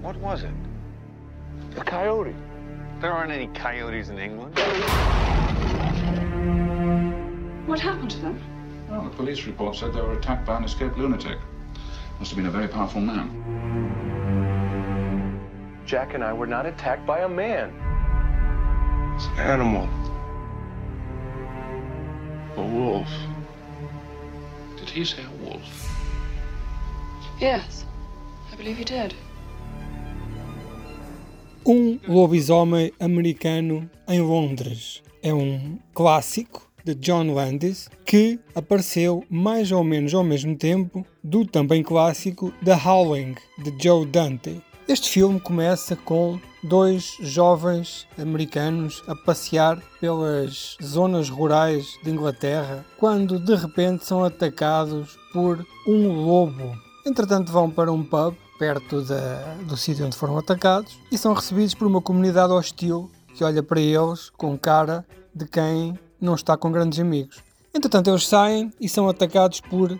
you hear that? What was it? A coyote. There aren't any coyotes in England. What happened to them? Well, the police report said they were attacked by an escaped lunatic. Must have been a very powerful man. Jack and I were not attacked by a man. It's an animal. A wolf. Did he say a wolf? Yes, I believe he did. Um lobisomem americano em Londres. É um clássico de John Landis que apareceu mais ou menos ao mesmo tempo do também clássico The Howling de Joe Dante. Este filme começa com dois jovens americanos a passear pelas zonas rurais de Inglaterra quando de repente são atacados por um lobo. Entretanto, vão para um pub perto da, do sítio onde foram atacados e são recebidos por uma comunidade hostil que olha para eles com cara de quem não está com grandes amigos. Entretanto, eles saem e são atacados por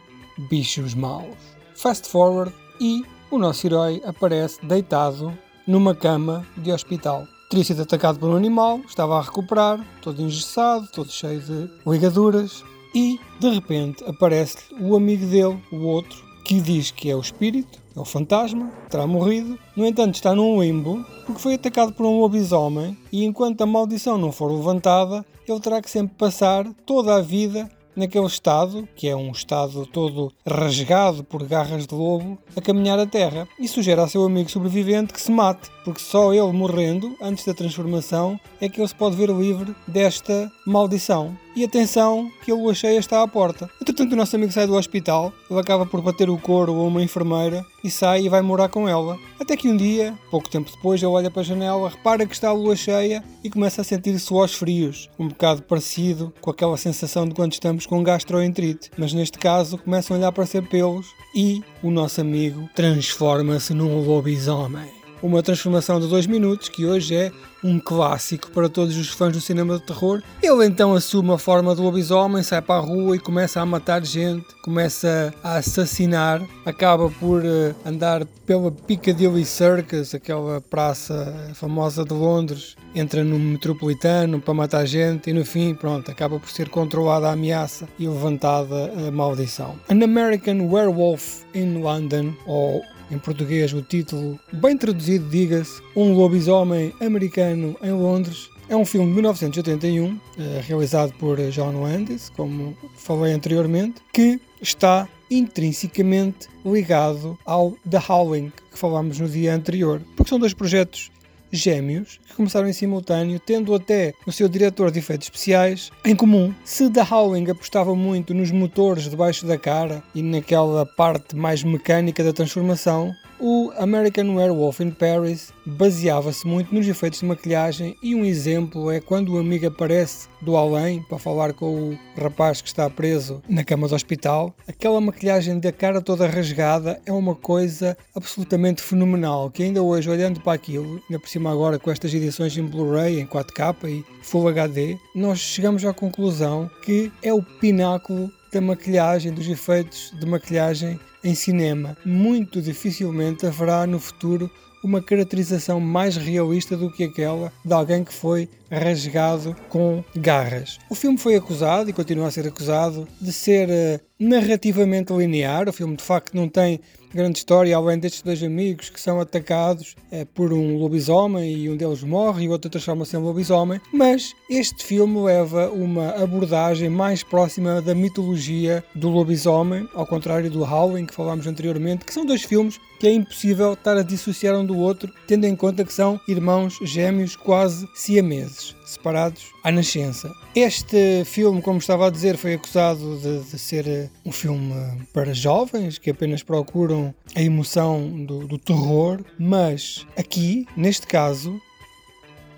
bichos maus. Fast forward e o nosso herói aparece deitado numa cama de hospital. Teria sido atacado por um animal, estava a recuperar, todo engessado, todo cheio de ligaduras, e de repente aparece o amigo dele, o outro, que diz que é o espírito, é o fantasma, terá morrido. No entanto, está num limbo porque foi atacado por um lobisomem e enquanto a maldição não for levantada, ele terá que sempre passar toda a vida naquele estado, que é um estado todo rasgado por garras de lobo, a caminhar a terra e sugere ao seu amigo sobrevivente que se mate, porque só ele morrendo, antes da transformação, é que ele se pode ver livre desta maldição. E atenção, que a lua cheia está à porta. Entretanto, o nosso amigo sai do hospital, ele acaba por bater o couro a uma enfermeira e sai e vai morar com ela. Até que um dia, pouco tempo depois, ele olha para a janela, repara que está a lua cheia e começa a sentir suores frios, um bocado parecido com aquela sensação de quando estamos com gastroenterite. Mas neste caso, começam a olhar para ser pelos e o nosso amigo transforma-se num lobisomem uma transformação de dois minutos que hoje é um clássico para todos os fãs do cinema de terror. Ele então assume a forma de lobisomem, sai para a rua e começa a matar gente, começa a assassinar, acaba por uh, andar pela Piccadilly Circus, aquela praça famosa de Londres, entra no metropolitano para matar gente e no fim, pronto, acaba por ser controlada a ameaça e levantada a maldição. An American Werewolf in London, ou em português, o título, bem traduzido, diga-se, Um Lobisomem Americano em Londres. É um filme de 1981, eh, realizado por John Landis, como falei anteriormente, que está intrinsecamente ligado ao The Howling, que falámos no dia anterior, porque são dois projetos gêmeos que começaram em simultâneo, tendo até o seu diretor de efeitos especiais em comum. Se The Howling apostava muito nos motores debaixo da cara e naquela parte mais mecânica da transformação, o American Werewolf in Paris baseava-se muito nos efeitos de maquilhagem e um exemplo é quando o amigo aparece do além para falar com o rapaz que está preso na cama do hospital. Aquela maquilhagem da cara toda rasgada é uma coisa absolutamente fenomenal que ainda hoje olhando para aquilo, ainda por cima agora com estas edições em Blu-ray, em 4K e Full HD, nós chegamos à conclusão que é o pináculo da maquilhagem, dos efeitos de maquilhagem em cinema. Muito dificilmente haverá no futuro uma caracterização mais realista do que aquela de alguém que foi rasgado com garras. O filme foi acusado e continua a ser acusado de ser uh, narrativamente linear. O filme de facto não tem grande história, além destes dois amigos que são atacados é, por um lobisomem e um deles morre e o outro transforma-se em lobisomem. Mas este filme leva uma abordagem mais próxima da mitologia do lobisomem, ao contrário do Howling que falámos anteriormente, que são dois filmes que é impossível estar a dissociar um do outro, tendo em conta que são irmãos gêmeos quase siameses separados à nascença. Este filme, como estava a dizer, foi acusado de, de ser eh, um filme para jovens que apenas procuram a emoção do, do terror, mas aqui, neste caso,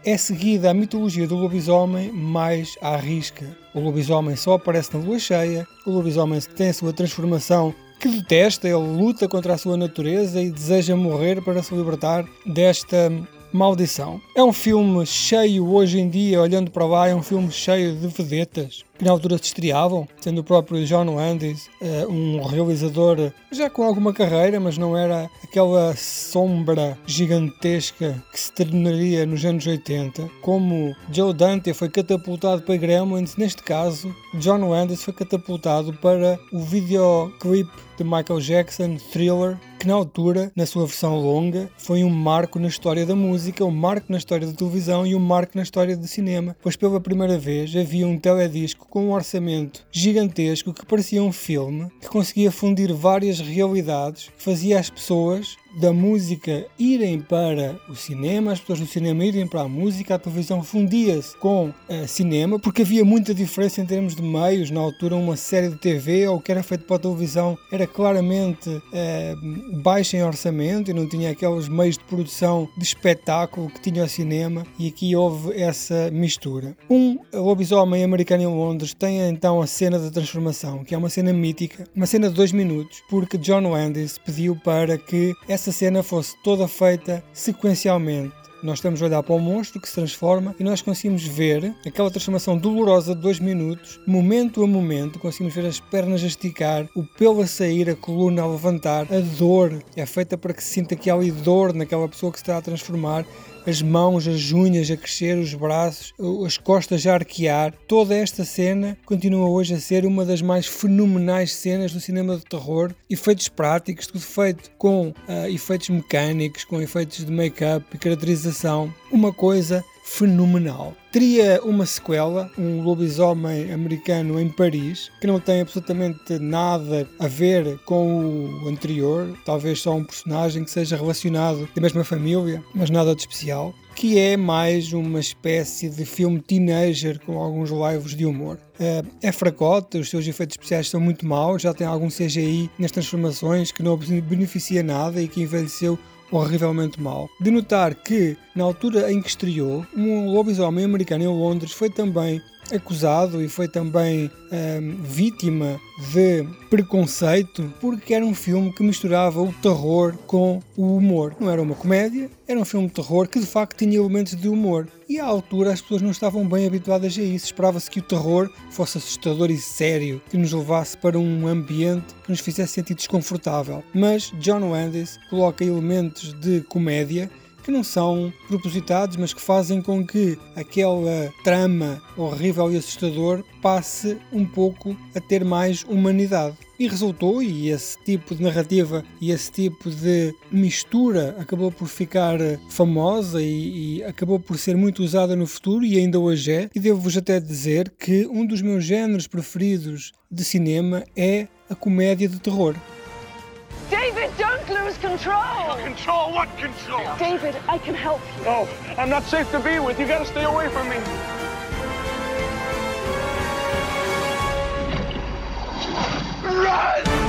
é seguida a mitologia do lobisomem mais à risca. O lobisomem só aparece na lua cheia, o lobisomem tem a sua transformação que detesta, ele luta contra a sua natureza e deseja morrer para se libertar desta Maldição. É um filme cheio, hoje em dia, olhando para lá, é um filme cheio de vedetas. Que na altura se estreavam, sendo o próprio John Landis uh, um realizador já com alguma carreira, mas não era aquela sombra gigantesca que se tornaria nos anos 80. Como Joe Dante foi catapultado para Gremlins, neste caso, John Landis foi catapultado para o videoclip de Michael Jackson, Thriller, que na altura, na sua versão longa, foi um marco na história da música, um marco na história da televisão e um marco na história do cinema, pois pela primeira vez havia um teledisco com um orçamento gigantesco que parecia um filme, que conseguia fundir várias realidades, que fazia as pessoas da música irem para o cinema, as pessoas do cinema irem para a música, a televisão fundia-se com uh, cinema, porque havia muita diferença em termos de meios. Na altura, uma série de TV ou o que era feito para a televisão era claramente uh, baixa em orçamento e não tinha aqueles meios de produção de espetáculo que tinha o cinema, e aqui houve essa mistura. Um lobisomem americano em Londres tem então a cena da transformação, que é uma cena mítica, uma cena de dois minutos, porque John Landis pediu para que essa essa cena fosse toda feita sequencialmente. Nós estamos a olhar para o monstro que se transforma e nós conseguimos ver aquela transformação dolorosa de dois minutos, momento a momento, conseguimos ver as pernas a esticar, o pelo a sair, a coluna a levantar, a dor é feita para que se sinta que há ali dor naquela pessoa que se está a transformar as mãos, as unhas a crescer, os braços, as costas a arquear. Toda esta cena continua hoje a ser uma das mais fenomenais cenas do cinema de terror. Efeitos práticos, tudo feito com uh, efeitos mecânicos, com efeitos de make-up e caracterização. Uma coisa fenomenal. Teria uma sequela, um lobisomem americano em Paris, que não tem absolutamente nada a ver com o anterior, talvez só um personagem que seja relacionado da mesma família, mas nada de especial, que é mais uma espécie de filme teenager com alguns laivos de humor. Uh, é fracote, os seus efeitos especiais são muito maus, já tem algum CGI nas transformações que não beneficia nada e que envelheceu horrivelmente mal. De notar que, na altura em que estreou, um lobisomem americano em Londres foi também acusado e foi também um, vítima de preconceito porque era um filme que misturava o terror com o humor. Não era uma comédia, era um filme de terror que de facto tinha elementos de humor. E à altura as pessoas não estavam bem habituadas a isso. Esperava-se que o terror fosse assustador e sério, que nos levasse para um ambiente que nos fizesse sentir desconfortável. Mas John Landis coloca elementos de comédia que não são propositados, mas que fazem com que aquela trama horrível e assustador passe um pouco a ter mais humanidade. E resultou, e esse tipo de narrativa e esse tipo de mistura acabou por ficar famosa e, e acabou por ser muito usada no futuro e ainda hoje é. E devo-vos até dizer que um dos meus géneros preferidos de cinema é a comédia de terror. David, don't lose control. Control? What control? David, I can help you. No, I'm not safe to be with. You gotta stay away from me. Run!